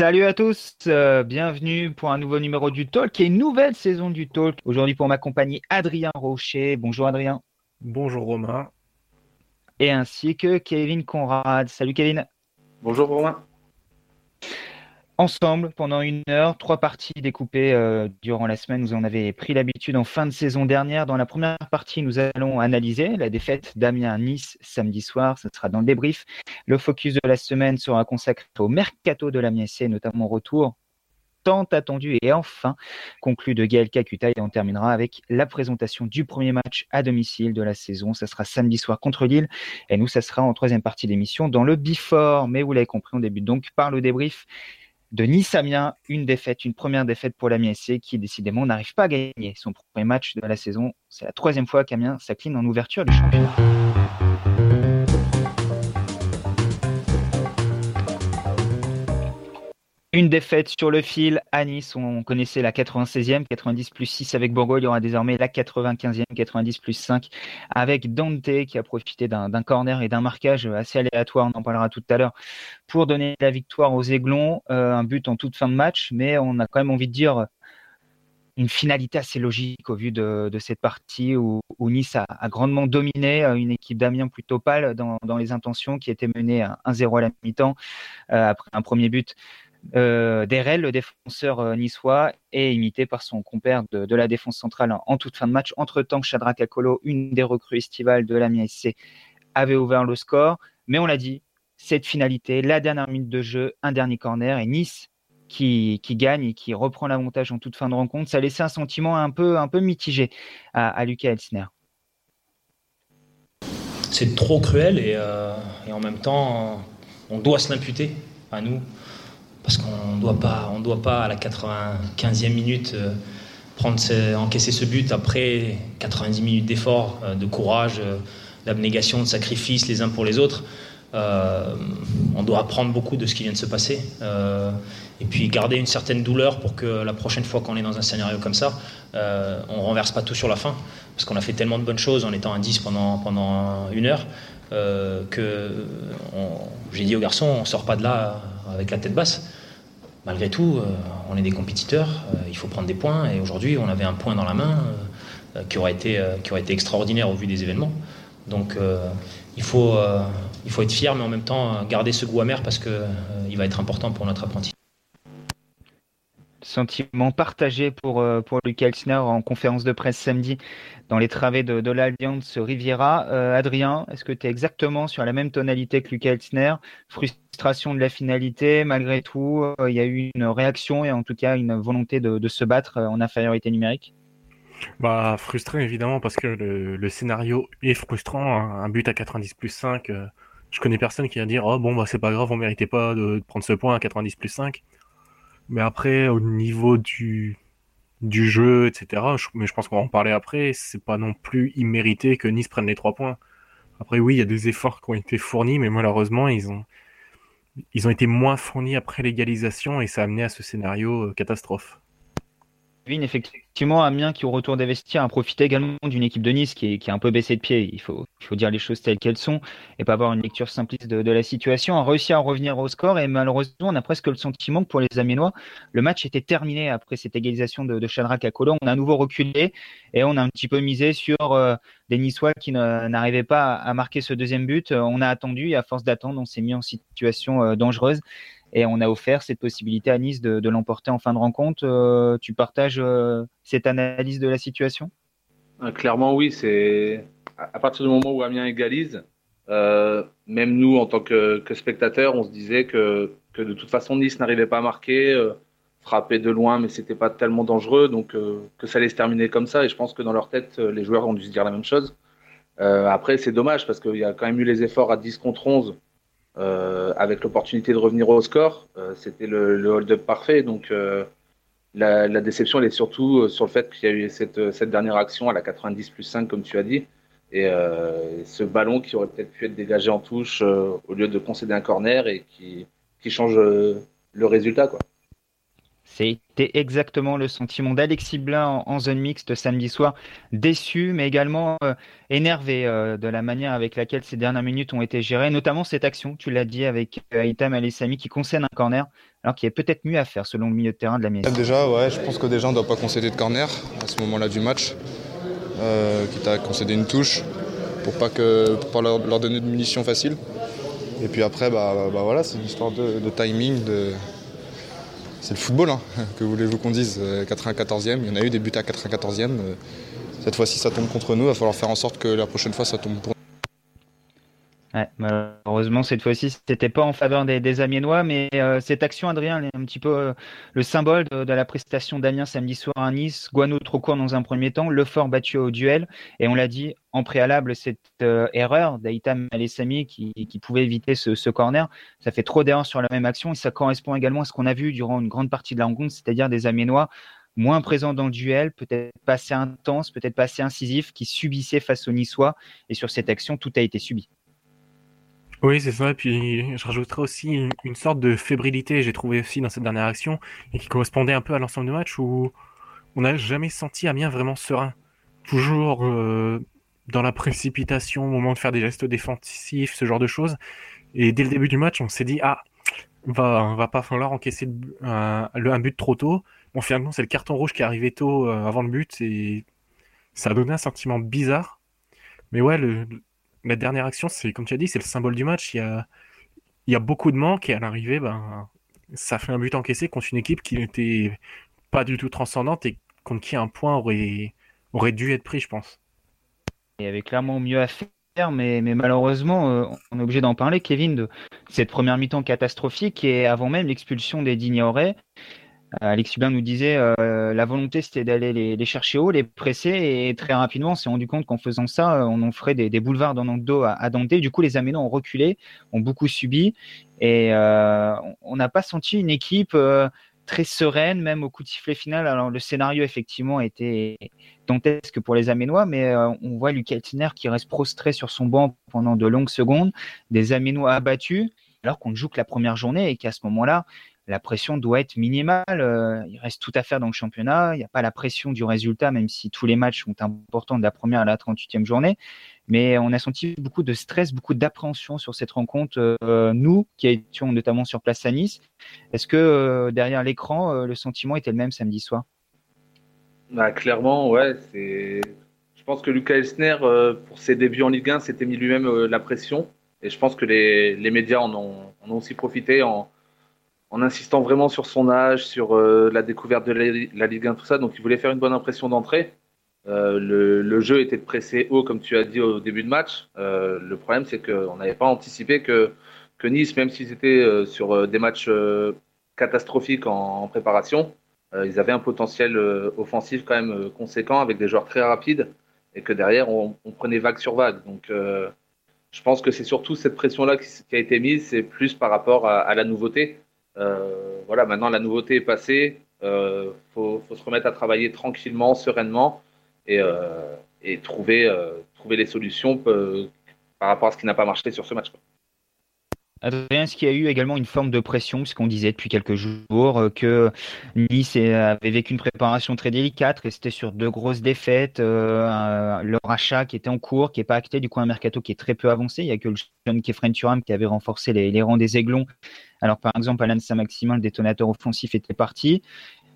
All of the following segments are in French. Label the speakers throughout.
Speaker 1: Salut à tous, euh, bienvenue pour un nouveau numéro du Talk et une nouvelle saison du Talk. Aujourd'hui pour m'accompagner Adrien Rocher. Bonjour Adrien.
Speaker 2: Bonjour Romain.
Speaker 1: Et ainsi que Kevin Conrad. Salut Kevin.
Speaker 3: Bonjour Romain
Speaker 1: ensemble pendant une heure, trois parties découpées euh, durant la semaine. Nous en avions pris l'habitude en fin de saison dernière. Dans la première partie, nous allons analyser la défaite d'Amiens-Nice samedi soir. Ce sera dans le débrief. Le focus de la semaine sera consacré au mercato de l'Amiens notamment retour tant attendu et enfin conclu de Gaël Kakuta et on terminera avec la présentation du premier match à domicile de la saison. Ça sera samedi soir contre Lille et nous, ça sera en troisième partie d'émission dans le Before. Mais vous l'avez compris, on débute donc par le débrief de Nice Amiens, une défaite, une première défaite pour l'Amiens qui décidément n'arrive pas à gagner son premier match de la saison. C'est la troisième fois qu'Amiens s'incline en ouverture du championnat. Une défaite sur le fil à Nice. On connaissait la 96e, 90 plus 6 avec Bourgogne. Il y aura désormais la 95e, 90 plus 5 avec Dante qui a profité d'un corner et d'un marquage assez aléatoire. On en parlera tout à l'heure pour donner la victoire aux Aiglons. Euh, un but en toute fin de match, mais on a quand même envie de dire une finalité assez logique au vu de, cette partie où, Nice a, grandement dominé euh, une équipe d'Amiens plutôt pâle dans, les intentions qui était menée 1-0 à la mi-temps euh, après un premier but euh, Derel, le défenseur euh, niçois, est imité par son compère de, la défense centrale en, toute fin de match. Entre-temps, Shadrach Akolo, une des recrues estivales de la SC, avait ouvert le score. Mais on l'a dit, cette finalité, la dernière minute de jeu, un dernier corner et Nice qui, gagne et qui reprend l'avantage en toute fin de rencontre, ça laissait un sentiment un peu, un peu mitigé à, Lucas Elsner.
Speaker 4: C'est trop cruel et, euh, et, en même temps, on doit se l'imputer à nous parce qu'on ne doit pas, doit pas à la 95e minute euh, prendre encaisser ce but après 90 minutes d'effort, euh, de courage, euh, d'abnégation, de sacrifice les uns pour les autres. on doit apprendre beaucoup de ce qui vient de se passer et puis garder une certaine douleur pour que la prochaine fois qu'on est dans un scénario comme ça, on renverse pas tout sur la fin parce qu'on a fait tellement de bonnes choses en étant à 10 pendant, pendant une heure que j'ai dit aux garçons on sort pas de là avec la tête basse. Malgré tout, euh, on est des compétiteurs, euh, il faut prendre des points, et aujourd'hui, on avait un point dans la main euh, qui, aurait été, qui aurait été extraordinaire au vu des événements. Donc, il, faut, il faut être fier, mais en même temps, garder ce goût amer parce qu'il va être important pour notre apprenti.
Speaker 1: Sentiment partagé pour, euh, pour Lucas en conférence de presse samedi dans les travées de, l'Alliance Riviera. Euh, Adrien, est-ce que tu es exactement sur la même tonalité que Lucas Elsner Frustration de la finalité, malgré tout, euh, il y a eu une réaction et en tout cas une volonté de, se battre en infériorité numérique?
Speaker 2: Bah, frustré évidemment parce que le, scénario est frustrant. Hein. Un but à 90 plus 5, je connais personne qui va dire Oh bon, bah c'est pas grave, on méritait pas de prendre ce point à 90 plus 5. Mais après, au niveau du, du jeu, etc., mais je pense qu'on va en parler après, c'est pas non plus immérité que Nice prenne les trois points. Après, oui, il y a des efforts qui ont été fournis, mais malheureusement, ils ont, ils ont été moins fournis après l'égalisation et ça a amené à ce scénario euh,
Speaker 1: effectivement, Amiens qui au retour des vestiaires a profité également d'une équipe de Nice qui est, un peu baissée de pied. Il faut, dire les choses telles qu'elles sont et pas avoir une lecture simpliste de, la situation. A réussi à revenir au score et malheureusement, on a presque le sentiment que pour les Amiénois, le match était terminé après cette égalisation de, de à Colo. On a à nouveau reculé et on a un petit peu misé sur euh, des Niçois qui n'arrivaient pas à marquer ce deuxième but. On a attendu et à force d'attendre, on s'est mis en situation euh, dangereuse et on a offert cette possibilité à Nice de, l'emporter en fin de rencontre. Euh, tu partages euh, cette analyse de la situation?
Speaker 3: Euh, Clairement, oui. C'est à partir du moment où Amiens égalise, même nous en tant que, spectateurs, on se disait que, que de toute façon Nice n'arrivait pas à marquer, frapper de loin, mais c'était pas tellement dangereux, donc que ça allait se terminer comme ça. Et je pense que dans leur tête, les joueurs ont dû se dire la même chose. après, c'est dommage parce qu'il y a quand même eu les efforts à 10 contre 11 euh, avec l'opportunité de revenir au score. Euh, c'était le, le hold-up parfait. Donc euh, la, la, déception, elle est surtout sur le fait qu'il y a eu cette, cette, dernière action à la 90 plus 5, comme tu as dit. Et ce ballon qui aurait peut-être pu être dégagé en touche au lieu de concéder un corner et qui, qui change le résultat. Quoi.
Speaker 1: C'était exactement le sentiment d'Alexis Blin en, zone mixte samedi soir, déçu, mais également euh, énervé euh, de la manière avec laquelle ces dernières minutes ont été gérées, notamment cette action, tu l'as dit, avec euh, Aitam Alessami qui concède un corner, alors qu'il est peut-être mieux à faire selon le milieu de terrain de la mise.
Speaker 5: Déjà, ouais, je pense que déjà on ne doit pas concéder de corner à ce moment-là du match, quitte à concéder une touche pour pas, pour leur, donner de munitions faciles. Et puis après, bah, bah voilà, c'est une histoire de, de timing, de c'est le football, hein. que voulez-vous qu'on dise 94e, euh, il y en a eu des buts à 94e. Euh, cette fois-ci, ça tombe contre nous, il va falloir faire en sorte que la prochaine fois, ça tombe pour nous.
Speaker 1: Malheureusement, cette fois-ci, c'était pas en faveur des, des Amiénois, mais euh, cette action, Adrien, est un petit peu euh, le symbole de, la prestation d'Amiens samedi soir à Nice. Guano trop court dans un premier temps, le fort battu au duel, et on l'a dit en préalable, cette euh, erreur d'Aïtam Alessami qui, pouvait éviter ce, ce corner, ça fait trop d'erreurs sur la même action, et ça correspond également à ce qu'on a vu durant une grande partie de la rencontre, c'est-à-dire des Amiénois moins présents dans le duel, peut-être pas assez intense, peut-être pas assez incisif, qui subissaient face aux Niçois, et sur cette action, tout a été subi.
Speaker 2: Oui, c'est ça. Et puis, je rajouterais aussi une, sorte de fébrilité, j'ai trouvé aussi dans cette dernière action, et qui correspondait un peu à l'ensemble du match où on n'a jamais senti Amiens vraiment serein. Toujours euh, dans la précipitation au moment de faire des gestes défensifs, ce genre de choses. Et dès le début du match, on s'est dit, ah, va, va pas falloir encaisser un, un but trop tôt. Bon, finalement, c'est le carton rouge qui est arrivé tôt euh, avant le but, et ça a donné un sentiment bizarre. Mais ouais, le, la dernière action, c'est comme tu as dit, c'est le symbole du match. Il y a, beaucoup de manques et à l'arrivée, ben, ça fait un but encaissé contre une équipe qui n'était pas du tout transcendante et contre qui un point aurait, dû être pris, je pense.
Speaker 1: Il y avait clairement mieux à faire, mais, malheureusement, euh, on est obligé d'en parler, Kevin, de cette première mi-temps catastrophique et avant même l'expulsion des Dignoret. Alex Hubin nous disait euh, la volonté c'était d'aller les, chercher haut, les presser et très rapidement on s'est rendu compte qu'en faisant ça on en ferait des, boulevards dans notre dos à, à Dante. Du coup les Aménons ont reculé, ont beaucoup subi et euh, on n'a pas senti une équipe euh, très sereine même au coup de sifflet final. Alors le scénario effectivement était dantesque pour les Aménois mais on voit Lucas Altiner qui reste prostré sur son banc pendant de longues secondes, des Aménois abattus alors qu'on ne joue que la première journée et qu'à ce moment-là, la pression doit être minimale. Euh, il reste tout à faire dans le championnat. Il n'y a pas la pression du résultat, même si tous les matchs sont importants de la première à la 38e journée. Mais on a senti beaucoup de stress, beaucoup d'appréhension sur cette rencontre. Euh, nous, qui étions notamment sur place à Nice, est-ce que euh, derrière l'écran, le sentiment était le même samedi soir?
Speaker 3: Bah, Clairement, ouais. Je pense que Lucas Elsner, pour ses débuts en Ligue 1, s'était mis lui-même la pression. Et je pense que les, médias en ont, en ont aussi profité en, en insistant vraiment sur son âge, sur euh, la découverte de la, Ligue 1, tout ça. Donc il voulait faire une bonne impression d'entrée. Euh, le, jeu était de presser haut, comme tu as dit au début de match. Euh, le problème, c'est qu'on n'avait pas anticipé que, que Nice, même s'ils étaient sur des matchs catastrophiques en, préparation, ils avaient un potentiel offensif quand même conséquent avec des joueurs très rapides et que derrière, on, prenait vague sur vague. Donc je pense que c'est surtout cette pression-là qui, a été mise, c'est plus par rapport à la nouveauté. Euh, voilà, maintenant la nouveauté est passée. Il euh, faut, se remettre à travailler tranquillement, sereinement et, euh, trouver les solutions par rapport à ce qui n'a pas marché sur ce match.
Speaker 1: Adrien, est-ce qu'il y a eu également une forme de pression, ce qu'on disait depuis quelques jours, que Nice avait vécu une préparation très délicate, restait sur deux grosses défaites, leur achat qui était en cours, qui n'est pas acté, du coup un mercato qui est très peu avancé. Il n'y a que le jeune Kefren Turam qui avait renforcé les, rangs des Aiglons alors, par exemple, Alain Saint-Maximin, le détonateur offensif, était parti.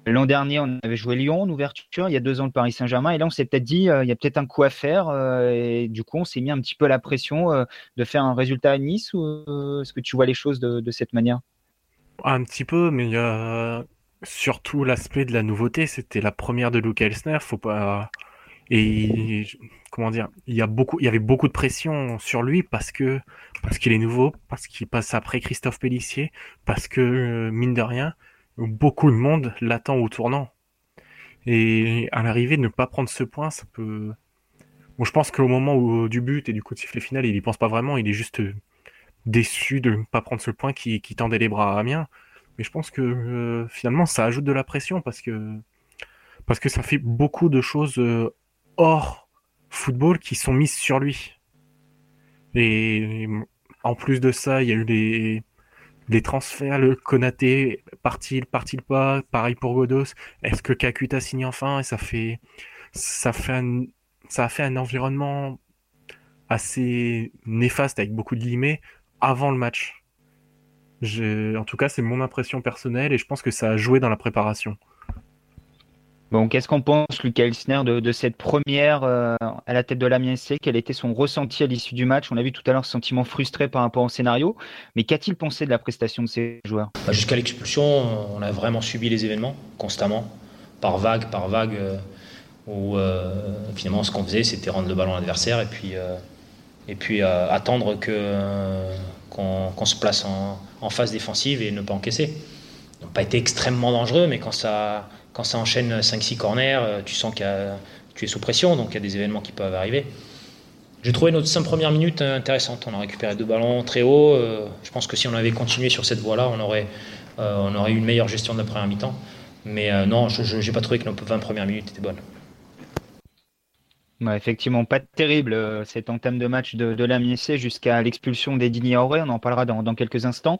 Speaker 1: L'an dernier, on avait joué Lyon en ouverture. Il y a deux ans, le Paris Saint-Germain. Et là, on s'est peut-être dit, euh, il y a peut-être un coup à faire. Euh, et du coup, on s'est mis un petit peu la pression euh, de faire un résultat à Nice. Ou est-ce que tu vois les choses de, cette manière?
Speaker 2: Un petit peu, mais surtout l'aspect de la nouveauté. C'était la première de Luke Elsner. Faut. Et il y avait beaucoup de pression sur lui parce que parce qu'il est nouveau, parce qu'il passe après Christophe Pellissier, parce que mine de rien, beaucoup de monde l'attend au tournant. Et à l'arrivée, ne pas prendre ce point, ça peut. Bon, je pense qu'au moment du but et du coup de sifflet final, il y pense pas vraiment, il est juste déçu de ne pas prendre ce point qui, tendait les bras à Amiens. Mais je pense que euh, finalement, ça ajoute de la pression parce que ça fait beaucoup de choses euh, hors football qui sont mises sur lui. Et en plus de ça, il y a eu des, les transferts, le Konaté, part-il, part-il pas Pareil pour Godos. Est-ce que Kakuta signe enfin Et ça fait, ça fait ça a fait un environnement assez néfaste avec beaucoup de guillemets avant le match. En tout cas, c'est mon impression personnelle et je pense que ça a joué dans la préparation.
Speaker 1: Qu'est-ce qu'on pense, Lucas Elsner, de, cette première euh, à la tête de l'Amiens SC Quel était son ressenti à l'issue du match? On a vu tout à l'heure ce sentiment frustré par rapport au scénario, mais qu'a-t-il pensé de la prestation de ces joueurs?
Speaker 4: Bah, Jusqu'à l'expulsion, on a vraiment subi les événements constamment, par vague, par vague, euh, où euh, finalement ce qu'on faisait, c'était rendre le ballon à l'adversaire et puis, attendre qu'on, se place en, phase défensive et ne pas encaisser. Pas été extrêmement dangereux, mais quand ça quand ça enchaîne 5-6 corners, euh, tu sens que tu es sous pression, donc il y a des événements qui peuvent arriver. J'ai trouvé notre 5 premières minutes intéressantes. On a récupéré deux ballons très haut. Euh, je pense que si on avait continué sur cette voie-là, on aurait, euh, on aurait eu une meilleure gestion de la première mi-temps. Mais non, je n'ai pas trouvé que nos 20 premières minutes étaient bonnes.
Speaker 1: effectivement, pas terrible cet entame de match de, de jusqu'à l'expulsion d'Edini Auré. On en parlera dans quelques instants.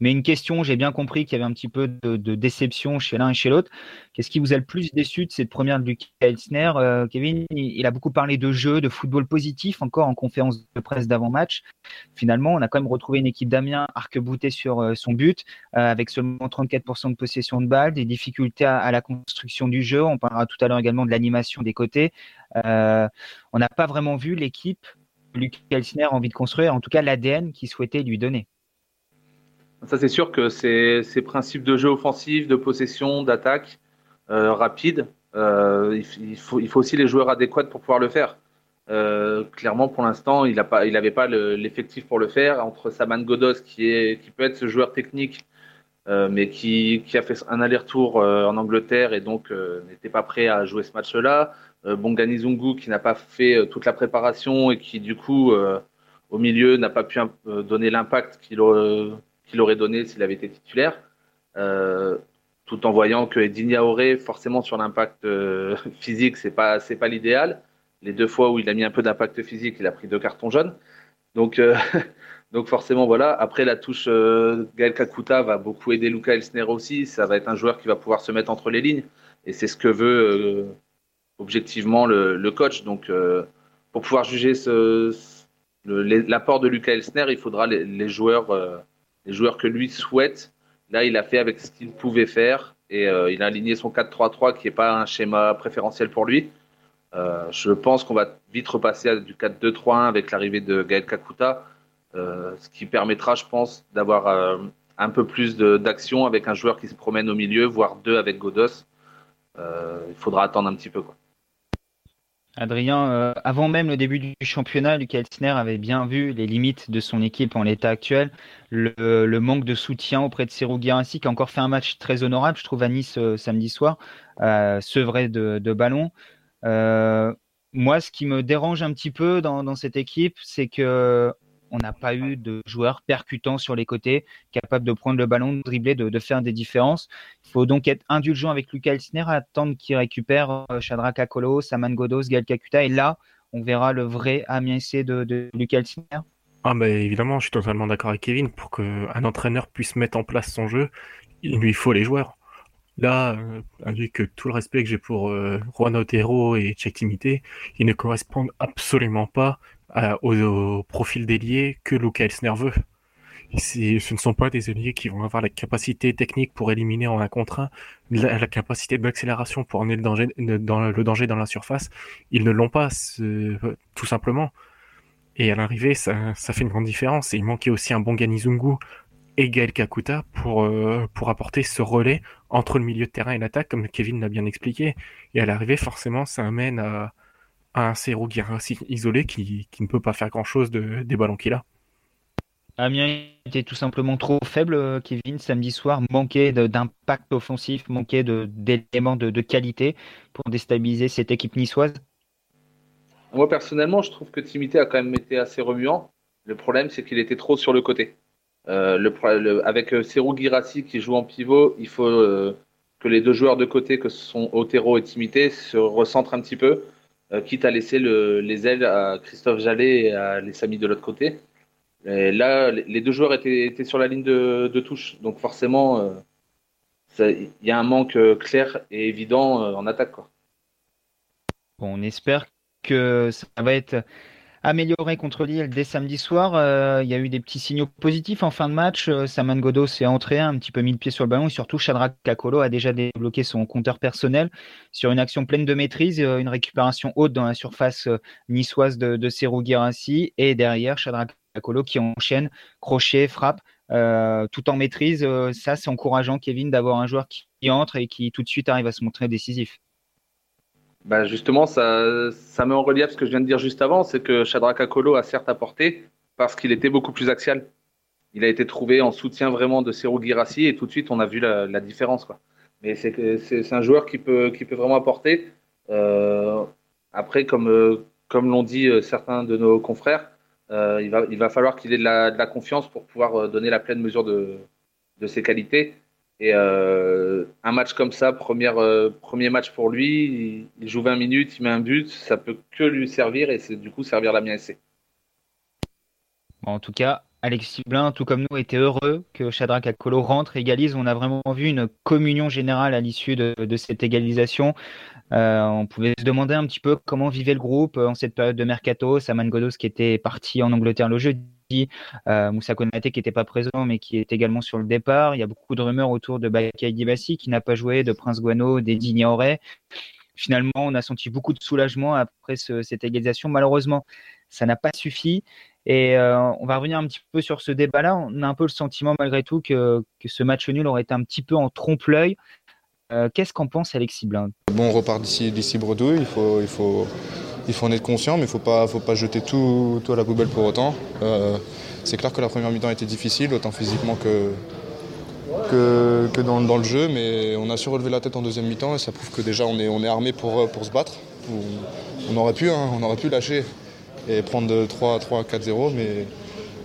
Speaker 1: Mais une question, j'ai bien compris qu'il y avait un petit peu de, déception chez l'un et chez l'autre. Qu'est-ce qui vous a le plus déçu de cette première de Lucas Elsner? Euh, Kevin, il, a beaucoup parlé de jeu, de football positif, encore en conférence de presse d'avant-match. Finalement, on a quand même retrouvé une équipe d'Amiens arc-boutée sur euh, son but, euh, avec seulement 34% de possession de balles, des difficultés à, la construction du jeu. On parlera tout à l'heure également de l'animation des côtés. on n'a pas vraiment vu l'équipe Lucas Elsner a envie de construire, en tout cas l'ADN qu'il souhaitait lui donner.
Speaker 3: Ça, c'est sûr que ces, principes de jeu offensif, de possession, d'attaque euh, rapide, euh, il, faut, aussi les joueurs adéquats pour pouvoir le faire. Euh, clairement, pour l'instant, il n'avait pas l'effectif pour le faire. Entre Saman Godos, qui, peut être ce joueur technique, mais qui, a fait un aller-retour en Angleterre et donc n'était pas prêt à jouer ce match-là. Bongani Zungu, qui n'a pas fait toute la préparation et qui, du coup, au milieu, n'a pas pu donner l'impact qu'il aurait qu'il aurait donné s'il avait été titulaire, euh, tout en voyant que Edinia aurait forcément sur l'impact euh, physique, c'est pas c'est pas l'idéal. Les deux fois où il a mis un peu d'impact physique, il a pris deux cartons jaunes. Donc euh, donc forcément voilà. Après la touche Gaël Kakuta va beaucoup aider Luca Elsner aussi. Ça va être un joueur qui va pouvoir se mettre entre les lignes et c'est ce que veut objectivement le, coach. Donc pour pouvoir juger ce, l'apport de Luca Elsner, il faudra les joueurs les joueurs que lui souhaite. Là, il a fait avec ce qu'il pouvait faire et euh, il a aligné son 4-3-3 qui n'est pas un schéma préférentiel pour lui. Euh, je pense qu'on va vite repasser à du 4-2-3-1 avec l'arrivée de Gaël Kakuta, euh, ce qui permettra, je pense, d'avoir un peu plus d'action avec un joueur qui se promène au milieu, voire deux avec Godos. il faudra attendre un petit peu.
Speaker 1: Adrien, euh, avant même le début du championnat, Lucas Elsner avait bien vu les limites de son équipe en l'état actuel, le, manque de soutien auprès de Serou Guirassi, qui a encore fait un match très honorable, je trouve, à Nice euh, samedi soir, euh, sevré de, ballon. Moi, ce qui me dérange un petit peu dans cette équipe, c'est que on n'a pas eu de joueurs percutants sur les côtés, capables de prendre le ballon, de dribbler, de, faire des différences. Il faut donc être indulgent avec Lucas Elsner, attendre qu'il récupère euh, Shadrach Akolo, Saman Godos, Gal Kakuta, et là, on verra le vrai Amiens de, de Lucas Elsner.
Speaker 2: Ah bah évidemment, je suis totalement d'accord avec Kevin. Pour qu'un entraîneur puisse mettre en place son jeu, il lui faut les joueurs. Là, euh, avec tout le respect que j'ai pour euh, Juan Otero et Timité, ils ne correspondent absolument pas au, profil d'ailier que Luca Elsner veut. Ce ne sont pas des ailiers qui vont avoir la capacité technique pour éliminer en un contre un, la, capacité d'accélération pour emmener le danger, dans la surface. Ils ne l'ont pas, tout simplement. Et à l'arrivée, ça, ça, fait une grande différence. Et il manquait aussi un bon Ganizungu et Gaël Kakuta pour, euh, pour apporter ce relais entre le milieu de terrain et l'attaque, comme Kevin l'a bien expliqué. Et à l'arrivée, forcément, ça amène à, un Serou isolé qui, qui, ne peut pas faire grand-chose de, des ballons qu'il a.
Speaker 1: Amiens était tout simplement trop faible, euh, Kevin, samedi soir, manquait d'impact offensif, manquait d'éléments de, de, qualité pour déstabiliser cette équipe niçoise
Speaker 3: Moi, personnellement, je trouve que Timité a quand même été assez remuant. Le problème, c'est qu'il était trop sur le côté. Euh, le, avec euh, Serou Girassi qui joue en pivot, il faut que les deux joueurs de côté, que ce sont Otero et Timité, se recentrent un petit peu euh, quitte à laisser les ailes à Christophe Jallet et à les Samy de l'autre côté. Là, les deux joueurs étaient, sur la ligne de, touche. Donc forcément, il y a un manque clair et évident en attaque.
Speaker 1: On espère que ça va être amélioré contre Lille dès samedi soir. Euh, il y a eu des petits signaux positifs en fin de match. Euh, Saman Godo s'est entré, un petit peu mis le pied sur le ballon et surtout Shadrach Kakolo a déjà débloqué son compteur personnel sur une action pleine de maîtrise, euh, une récupération haute dans la surface niçoise de, de Serou et derrière Shadrach Kakolo qui enchaîne crochet, frappe. tout en maîtrise, ça c'est encourageant Kevin d'avoir un joueur qui entre et qui tout de suite arrive à se montrer décisif.
Speaker 3: Bah justement, ça, ça met en relief ce que je viens de dire juste avant, c'est que Shadraka Kolo a certes apporté parce qu'il était beaucoup plus axial. Il a été trouvé en soutien vraiment de Serou Girassi et tout de suite on a vu la, différence. Mais c'est un joueur qui peut, qui peut vraiment apporter. Euh, après, comme, euh, comme l'ont dit euh, certains de nos confrères, il, va, il va falloir qu'il ait de la, de la, confiance pour pouvoir donner la pleine mesure de, de ses qualités. Et euh, un match comme ça, euh, premier match pour lui, il, joue 20 minutes, il met un but, ça peut que lui servir et c'est du coup servir la mienne
Speaker 1: Bon, en tout cas, Alexis Blin, tout comme nous, était heureux que Shadrach Akolo rentre, égalise. On a vraiment vu une communion générale à l'issue de, de, cette égalisation. Euh, on pouvait se demander un petit peu comment vivait le groupe en cette période de mercato. Saman Godos qui était parti en Angleterre le jeudi euh, Moussa Konaté qui n'était pas présent mais qui est également sur le départ. Il y a beaucoup de rumeurs autour de Bakay Dibassi qui n'a pas joué, de Prince Guano, d'Eddie Nioré. Finalement, on a senti beaucoup de soulagement après ce, cette égalisation. Malheureusement, ça n'a pas suffi. Et euh, on va revenir un petit peu sur ce débat-là. On a un peu le sentiment malgré tout que, que ce match nul aurait été un petit peu en trompe-l'œil. Euh, Qu'est-ce qu'en pense Alexis Blind
Speaker 5: Bon, on repart d'ici bredouille. Il faut, il faut il faut en être conscient, mais il ne faut pas, jeter tout, à la poubelle pour autant. Euh, c'est clair que la première mi-temps était difficile, autant physiquement que, que, que dans, le jeu, mais on a su relever la tête en deuxième mi-temps et ça prouve que déjà on est, on armé pour, se battre. On, on aurait pu, hein, on aurait pu lâcher et prendre 3, 3 4-0, mais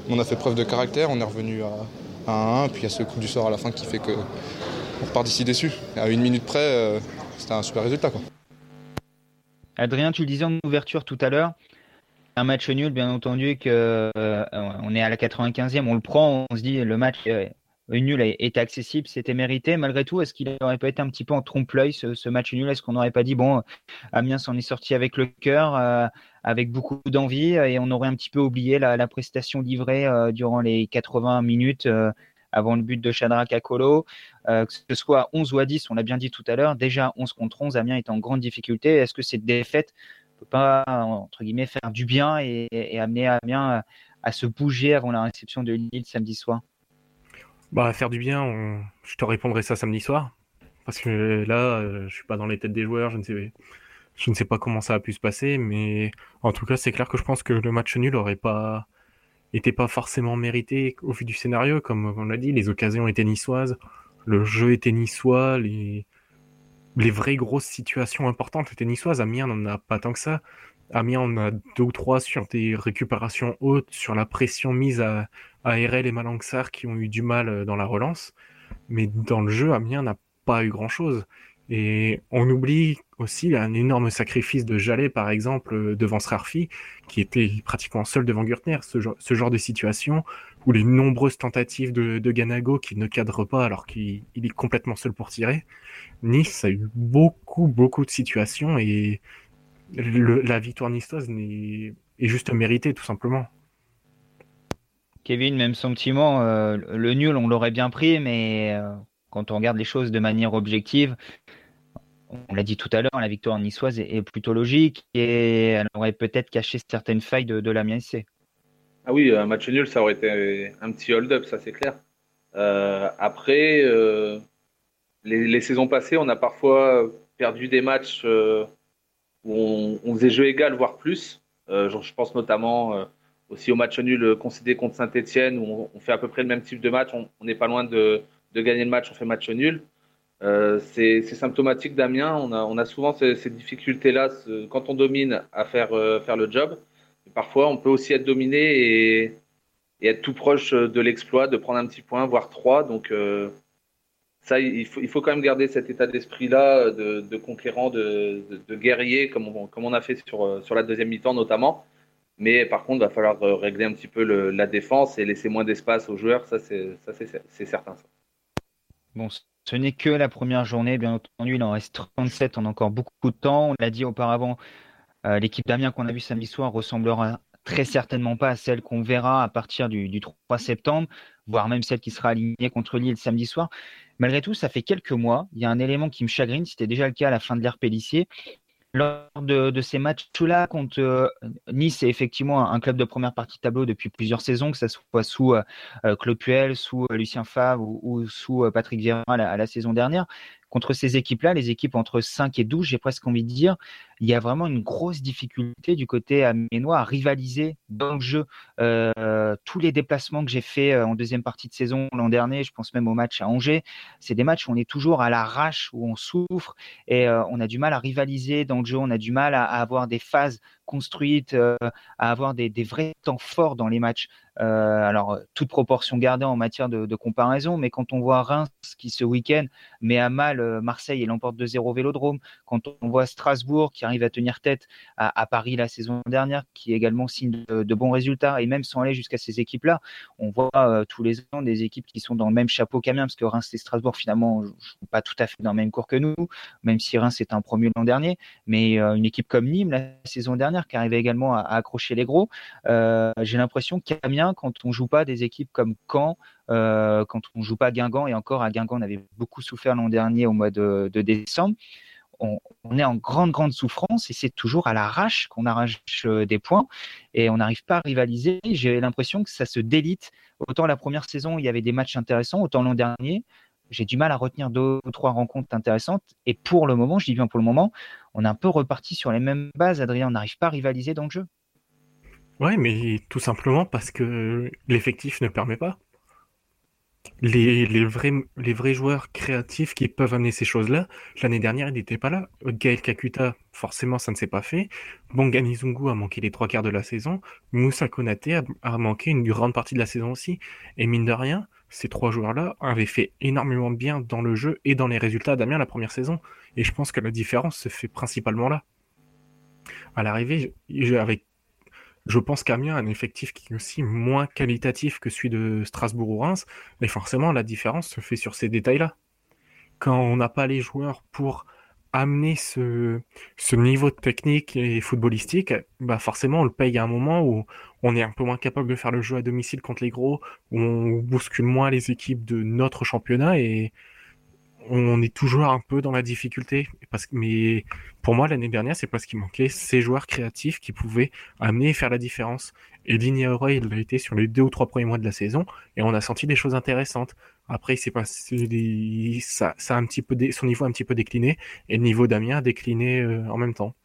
Speaker 5: on a fait preuve de caractère, on est revenu à, à 1-1, puis a ce coup du sort à la fin qui fait qu'on repart d'ici déçu. À une minute près, euh, c'était un super résultat.
Speaker 1: Adrien, tu le disais en ouverture tout à l'heure, un match nul, bien entendu, que euh, on est à la 95e, on le prend, on se dit le match euh, nul est accessible, c'était mérité. Malgré tout, est-ce qu'il n'aurait pas été un petit peu en trompe-l'œil ce, match nul? Est-ce qu'on n'aurait pas dit bon, Amiens s'en est sorti avec le cœur, euh, avec beaucoup d'envie, et on aurait un petit peu oublié la, prestation livrée durant les 80 minutes avant le but de Shadrach Akolo, euh, que ce soit 11 ou à 10, on l'a bien dit tout à l'heure, déjà 11 contre 11, Amiens est en grande difficulté. Est-ce que cette défaite ne peut pas, entre guillemets, faire du bien et, amener Amiens à, se bouger avant la réception de Lille samedi soir?
Speaker 2: Bah, faire du bien, je te répondrai ça samedi soir. Parce que là, euh, je suis pas dans les têtes des joueurs, je ne sais, ne pas comment ça a pu se passer, mais en tout cas, c'est clair que je pense que le match nul aurait pas, était pas forcément mérité au vu du scénario, comme on l'a dit, les occasions étaient niçoises, le jeu était niçois, les, les vraies grosses situations importantes étaient niçoises. Amiens n'en a pas tant que ça. Amiens en a deux ou trois sur des récupérations hautes, sur la pression mise à, à RL et Malanxar qui ont eu du mal dans la relance. Mais dans le jeu, Amiens n'a pas eu grand chose. Et on oublie aussi un énorme sacrifice de Jallet, par exemple, devant Srarfi, qui était pratiquement seul devant Gürtner. Ce genre, de situation où les nombreuses tentatives de, Ganago qui ne cadrent pas alors qu'il est complètement seul pour tirer. Nice a eu beaucoup, beaucoup de situations et la victoire niçoise est, est juste méritée, tout simplement.
Speaker 1: Kevin, même sentiment, euh, le nul, on l'aurait bien pris, mais euh, quand on regarde les choses de manière objective, on l'a dit tout à l'heure, la victoire niçoise est, est, plutôt logique et elle aurait peut-être caché certaines failles de, de la C.
Speaker 3: Ah oui, un match nul, ça aurait été un petit hold-up, ça c'est clair. Euh, après, euh, les, saisons passées, on a parfois perdu des matchs euh, où on, faisait jeu égal, voire plus. Je pense notamment aussi au match nul concédé contre Saint-Etienne, où on, fait à peu près le même type de match. On n'est pas loin de, de, gagner le match, on fait match nul. Euh, c'est symptomatique d'Amiens. On a, souvent ces, difficultés-là quand on domine à faire, euh, faire le job. Parfois, on peut aussi être dominé et, être tout proche de l'exploit, de prendre un petit point, voire trois. Donc, euh, ça, il faut, quand même garder cet état d'esprit-là de, conquérant, de, guerrier, comme on, a fait sur, la deuxième mi-temps notamment. Mais par contre, il va falloir régler un petit peu la défense et laisser moins d'espace aux joueurs. Ça, c'est certain.
Speaker 1: Bon, ce n'est que la première journée. Bien entendu, il en reste 37. On a encore beaucoup de temps. On l'a dit auparavant, euh, l'équipe d'Amiens qu'on a vue samedi soir ressemblera très certainement pas à celle qu'on verra à partir du, 3 septembre, voire même celle qui sera alignée contre Lille samedi soir. Malgré tout, ça fait quelques mois. Il y a un élément qui me chagrine. C'était déjà le cas à la fin de l'ère Pellissier lors de, ces matchs-là contre euh, Nice est effectivement un, club de première partie tableau depuis plusieurs saisons, que ce soit sous euh, euh Claude Puel, sous Lucien Favre ou, sous Patrick Vieira à la, saison dernière contre ces équipes-là, les équipes entre 5 et 12, j'ai presque envie de dire, il y a vraiment une grosse difficulté du côté aménois à rivaliser dans le jeu. Euh, tous les déplacements que j'ai faits euh, en deuxième partie de saison l'an dernier, je pense même au match à Angers, c'est des matchs où on est toujours à l'arrache, où on souffre et euh, on a du mal à rivaliser dans le jeu, on a du mal à, avoir des phases construites, à avoir des, vrais temps forts dans les matchs. alors, toute proportion gardée en matière de, comparaison, mais quand on voit Reims qui ce week-end met à mal Marseille et l'emporte 2-0 Vélodrome, quand on voit Strasbourg qui arrive à tenir tête à, Paris la saison dernière, qui également signe de, bons résultats, et même sans aller jusqu'à ces équipes-là, on voit euh, tous les ans des équipes qui sont dans le même chapeau qu'Amiens, parce que Reims et Strasbourg finalement sont pas tout à fait dans le même cours que nous, même si Reims est un premier l'an dernier, mais euh, une équipe comme Nîmes la saison dernière qui arrivait également à, accrocher les gros, euh, j'ai l'impression qu'Amiens, quand on joue pas des équipes comme Caen, euh, quand on joue pas à Guingamp, et encore à Guingamp, on avait beaucoup souffert l'an dernier au mois de, décembre. On, est en grande, grande souffrance et c'est toujours à l'arrache qu'on arrache euh, des points et on n'arrive pas à rivaliser. J'ai l'impression que ça se délite. Autant la première saison, il y avait des matchs intéressants, autant l'an dernier, j'ai du mal à retenir deux ou trois rencontres intéressantes. Et pour le moment, je dis bien pour le moment, on est un peu reparti sur les mêmes bases. Adrien, on n'arrive pas à rivaliser dans le jeu.
Speaker 2: Ouais, mais tout simplement parce que l'effectif ne permet pas les, vrais, joueurs créatifs qui peuvent amener ces choses-là, l'année dernière, il n'était pas là. Gaël Kakuta, forcément, ça ne s'est pas fait. Bongani Zungu a manqué les trois quarts de la saison. Moussa Konaté a, manqué une grande partie de la saison aussi. Et mine de rien, ces trois joueurs-là avaient fait énormément bien dans le jeu et dans les résultats d'Amiens la première saison. Et je pense que la différence se fait principalement là. À l'arrivée, avec je pense qu'Amiens a un effectif qui est aussi moins qualitatif que celui de Strasbourg ou Reims, mais forcément la différence se fait sur ces détails-là. Quand on n'a pas les joueurs pour amener ce, ce niveau technique et footballistique, bah forcément on le paye à un moment où on est un peu moins capable de faire le jeu à domicile contre les gros, où on bouscule moins les équipes de notre championnat et on est toujours un peu dans la difficulté. Parce, mais pour moi, l'année dernière, c'est parce qu'il manquait ces joueurs créatifs qui pouvaient amener et faire la différence. Et Lignaure, il l'a été sur les deux ou trois premiers mois de la saison, et on a senti des choses intéressantes. Après, il s'est passé ça, ça a un petit peu son niveau a un petit peu décliné, et le niveau d'Amiens a décliné euh, en même temps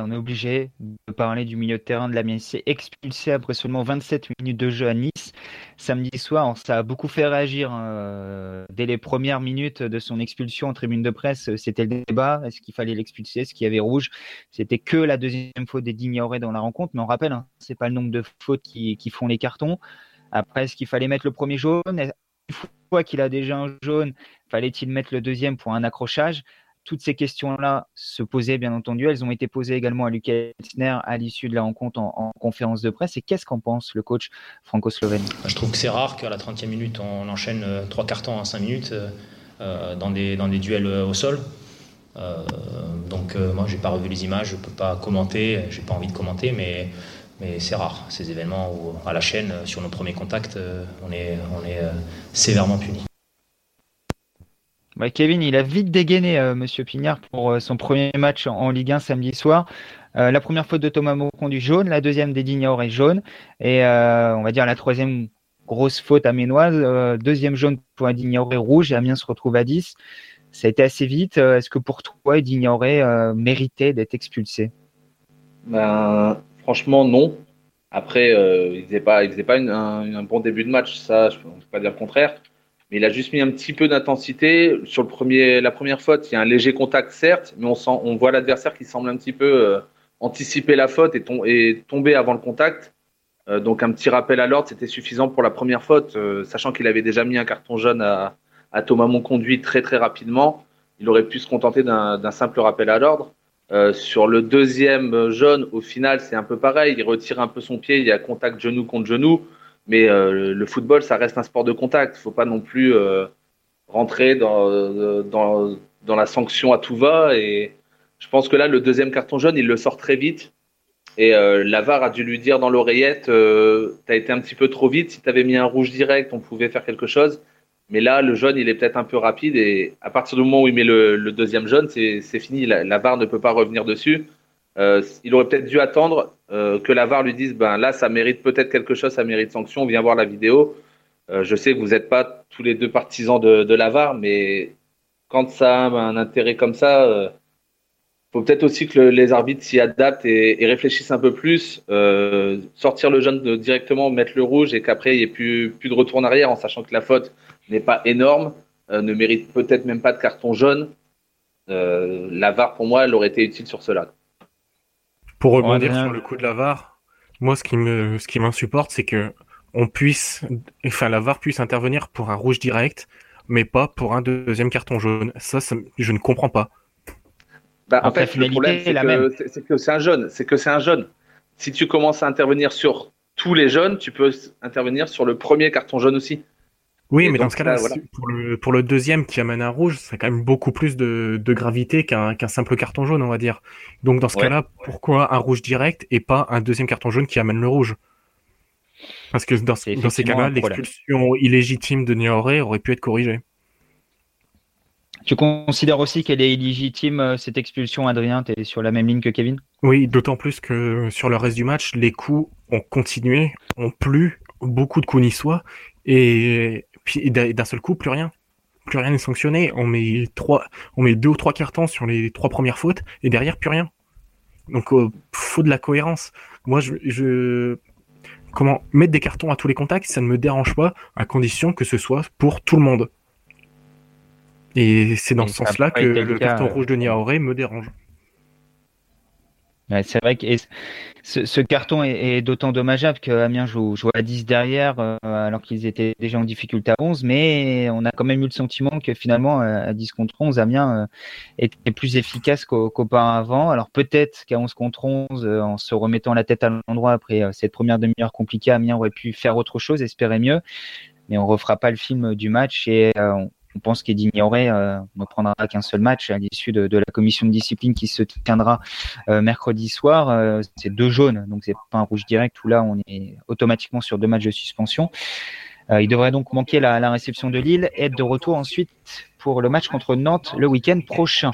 Speaker 1: on est obligé de parler du milieu de terrain de la s'est expulsé après seulement 27 minutes de jeu à Nice samedi soir. Ça a beaucoup fait réagir euh, dès les premières minutes de son expulsion en tribune de presse. C'était le débat. Est-ce qu'il fallait l'expulser? Est-ce qu'il y avait rouge? C'était que la deuxième faute des Dignoré dans la rencontre. Mais on rappelle, hein, c'est pas le nombre de fautes qui, qui font les cartons. Après, est-ce qu'il fallait mettre le premier jaune? Une fois qu'il a déjà un jaune, fallait-il mettre le deuxième pour un accrochage? Toutes ces questions-là se posaient, bien entendu. Elles ont été posées également à Lucas Elsner à l'issue de la rencontre en, conférence de presse. Et qu'est-ce qu'en pense le coach franco-slovène?
Speaker 4: Je trouve que c'est rare qu'à la 30e minute, on enchaîne euh, trois cartons en 5 minutes euh, euh, dans, des, duels au sol. donc moi, je n'ai pas revu les images, je ne peux pas commenter, je n'ai pas envie de commenter, mais, mais c'est rare, ces événements où à la chaîne, sur nos premiers contacts, on est, on est sévèrement puni.
Speaker 1: Kevin, il a vite dégainé euh, Monsieur Pignard pour euh, son premier match en, Ligue 1 samedi soir. Euh, la première faute de Thomas Maucondu jaune, la deuxième d'Edignaor est jaune, et on va dire la troisième grosse faute aménoise, deuxième jaune pour Edignaor est rouge, et Amiens se retrouve à 10. Ça a été assez vite. Est-ce que pour toi, Edignaor méritait d'être expulsé?
Speaker 3: Ben, Franchement, non. Après, il faisait pas, il un, bon début de match, ça, je ne peux pas dire le contraire mais il a juste mis un petit peu d'intensité. Sur le premier, la première faute, il y a un léger contact, certes, mais on, sent, on voit l'adversaire qui semble un petit peu euh, anticiper la faute et, tomber avant le contact. Euh, donc un petit rappel à l'ordre, c'était suffisant pour la première faute, euh, sachant qu'il avait déjà mis un carton jaune à, à Thomas Monconduit très très rapidement. Il aurait pu se contenter d'un simple rappel à l'ordre. sur le deuxième jaune, au final, c'est un peu pareil. Il retire un peu son pied, il y a contact genou contre genou. Mais le football, ça reste un sport de contact. Il ne faut pas non plus rentrer dans, dans, dans, la sanction à tout va. Et je pense que là, le deuxième carton jaune, il le sort très vite. Et euh, Lavar a dû lui dire dans l'oreillette, euh, t'as été un petit peu trop vite. Si t'avais mis un rouge direct, on pouvait faire quelque chose. Mais là, le jaune, il est peut-être un peu rapide. Et à partir du moment où il met le, deuxième jaune, c'est fini. La, ne peut pas revenir dessus. Euh, il aurait peut-être dû attendre euh, que la lui dise, ben là, ça mérite peut-être quelque chose, ça mérite sanction. Viens voir la vidéo. Euh, je sais que vous n'êtes pas tous les deux partisans de, de la mais quand ça a un intérêt comme ça, euh, faut peut-être aussi que les arbitres s'y adaptent et, réfléchissent un peu plus, euh, sortir le jaune directement, mettre le rouge et qu'après il n'y ait plus, plus de retour en arrière en sachant que la faute n'est pas énorme, ne mérite peut-être même pas de carton jaune. La VAR pour moi elle aurait été utile sur cela.
Speaker 2: Pour rebondir sur le coup de la VAR, moi ce qui me ce qui m'insupporte c'est que on puisse enfin la VAR puisse intervenir pour un rouge direct mais pas pour un deuxième carton jaune. ça je ne comprends pas.
Speaker 3: Bah, en fait, le problème, c'est que c'est un jeune. C'est que c'est un jeune. Si tu commences à intervenir sur tous les jeunes, tu peux intervenir sur le premier carton jaune aussi.
Speaker 2: Oui, mais dans ce cas-là, pour, le, deuxième qui amène un rouge, c'est quand même beaucoup plus de, gravité qu'un simple carton jaune, on va dire. Donc dans ce cas-là, pourquoi un rouge direct et pas un deuxième carton jaune qui amène le rouge? Parce que dans, dans ces cas-là, l'expulsion illégitime de Nioré aurait pu être corrigée.
Speaker 1: Tu considères aussi qu'elle est illégitime, euh, cette expulsion, Adrien? Tu es sur la même ligne que Kevin?
Speaker 2: Oui, d'autant plus que sur le reste du match, les coups ont continué, ont plus, beaucoup de coups niçois, et puis d'un seul coup, plus rien. Plus rien n'est sanctionné. On met trois, on met deux ou trois cartons sur les trois premières fautes, et derrière, plus rien. Donc, euh, faut de la cohérence. Moi, je, je, comment mettre des cartons à tous les contacts, ça ne me dérange pas, à condition que ce soit pour tout le monde. Et c'est dans ce sens-là que le carton rouge de Niaoré me dérange.
Speaker 1: C'est vrai que ce, carton est, d'autant dommageable qu'Amiens joue, joue à 10 derrière euh, alors qu'ils étaient déjà en difficulté à 11, mais on a quand même eu le sentiment que finalement à 10 contre 11, Amiens euh, était plus efficace qu'auparavant. Alors peut-être qu'à 11 contre 11, euh, en se remettant la tête à l'endroit après cette première demi-heure compliquée, Amiens aurait pu faire autre chose, espérer mieux mais on refera pas le film du match et on, on pense qu'Eddie Mioré euh, ne prendra qu'un seul match à l'issue de, la commission de discipline qui se tiendra euh, mercredi soir. Euh, c'est deux jaunes, donc c'est pas un rouge direct où là on est automatiquement sur deux matchs de suspension. il devrait donc manquer la, la réception de Lille et être de retour ensuite pour le match contre Nantes le week-end prochain.